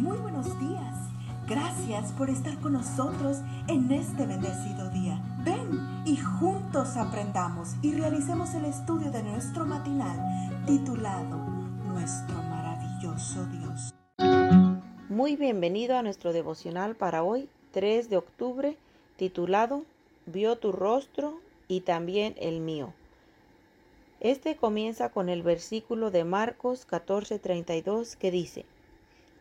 Muy buenos días. Gracias por estar con nosotros en este bendecido día. Ven y juntos aprendamos y realicemos el estudio de nuestro matinal titulado Nuestro maravilloso Dios. Muy bienvenido a nuestro devocional para hoy, 3 de octubre, titulado Vio tu rostro y también el mío. Este comienza con el versículo de Marcos 14:32 que dice,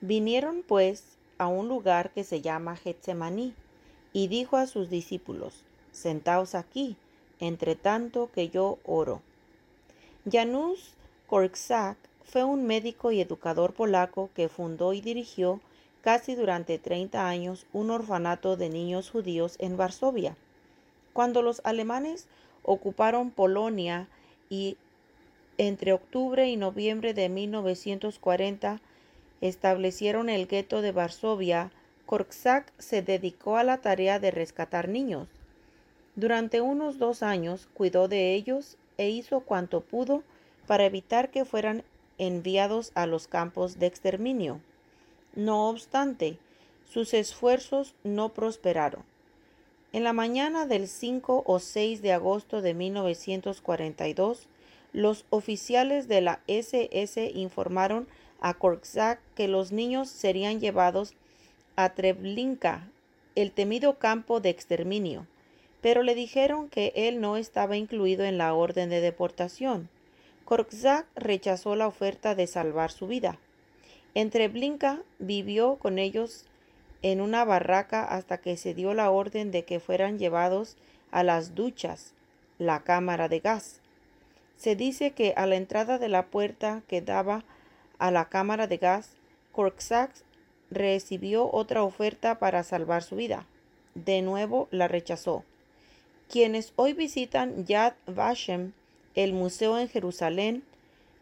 Vinieron pues a un lugar que se llama Getsemaní, y dijo a sus discípulos, Sentaos aquí, entre tanto que yo oro. Janusz Korczak fue un médico y educador polaco que fundó y dirigió casi durante 30 años un orfanato de niños judíos en Varsovia. Cuando los alemanes ocuparon Polonia y entre octubre y noviembre de 1940 establecieron el gueto de Varsovia, Korczak se dedicó a la tarea de rescatar niños. Durante unos dos años cuidó de ellos e hizo cuanto pudo para evitar que fueran enviados a los campos de exterminio. No obstante, sus esfuerzos no prosperaron. En la mañana del 5 o 6 de agosto de 1942, los oficiales de la SS informaron a Korczak que los niños serían llevados a Treblinka, el temido campo de exterminio, pero le dijeron que él no estaba incluido en la orden de deportación. Korczak rechazó la oferta de salvar su vida. En Treblinka vivió con ellos en una barraca hasta que se dio la orden de que fueran llevados a las duchas, la cámara de gas. Se dice que a la entrada de la puerta que daba a la cámara de gas, Korczak recibió otra oferta para salvar su vida. De nuevo la rechazó. Quienes hoy visitan Yad Vashem, el museo en Jerusalén,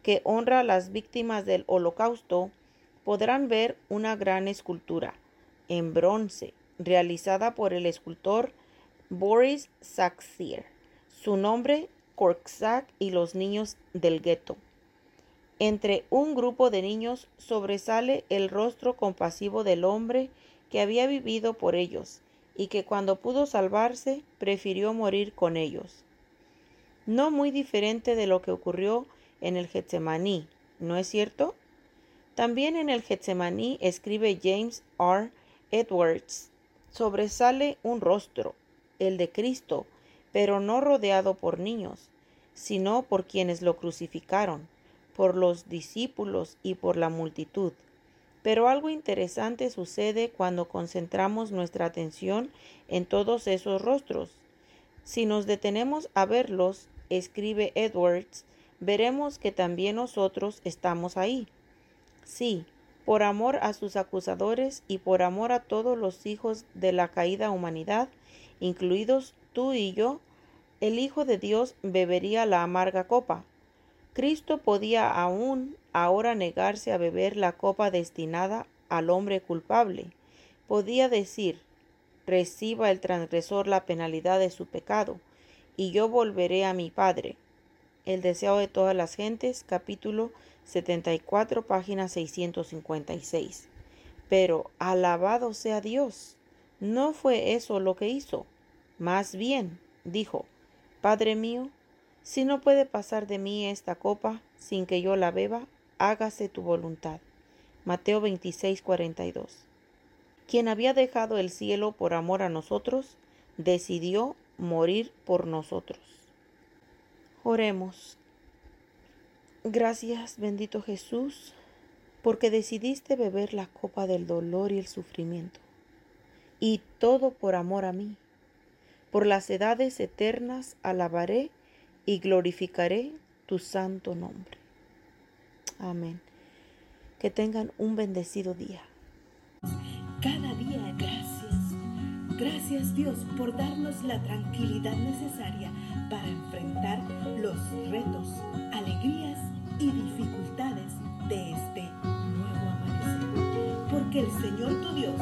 que honra a las víctimas del holocausto, podrán ver una gran escultura en bronce realizada por el escultor Boris Saxir. Su nombre, Korczak y los niños del gueto. Entre un grupo de niños sobresale el rostro compasivo del hombre que había vivido por ellos y que cuando pudo salvarse prefirió morir con ellos. No muy diferente de lo que ocurrió en el Getsemaní, ¿no es cierto? También en el Getsemaní escribe James R. Edwards, sobresale un rostro, el de Cristo, pero no rodeado por niños, sino por quienes lo crucificaron por los discípulos y por la multitud. Pero algo interesante sucede cuando concentramos nuestra atención en todos esos rostros. Si nos detenemos a verlos, escribe Edwards, veremos que también nosotros estamos ahí. Sí, por amor a sus acusadores y por amor a todos los hijos de la caída humanidad, incluidos tú y yo, el Hijo de Dios bebería la amarga copa, Cristo podía aún ahora negarse a beber la copa destinada al hombre culpable. Podía decir, reciba el transgresor la penalidad de su pecado, y yo volveré a mi Padre. El deseo de todas las gentes, capítulo 74, página 656. Pero alabado sea Dios. No fue eso lo que hizo. Más bien, dijo, Padre mío, si no puede pasar de mí esta copa sin que yo la beba, hágase tu voluntad. Mateo 26, 42. Quien había dejado el cielo por amor a nosotros, decidió morir por nosotros. Oremos. Gracias, bendito Jesús, porque decidiste beber la copa del dolor y el sufrimiento, y todo por amor a mí. Por las edades eternas alabaré y glorificaré tu santo nombre. Amén. Que tengan un bendecido día. Cada día gracias. Gracias Dios por darnos la tranquilidad necesaria para enfrentar los retos, alegrías y dificultades de este nuevo amanecer. Porque el Señor tu Dios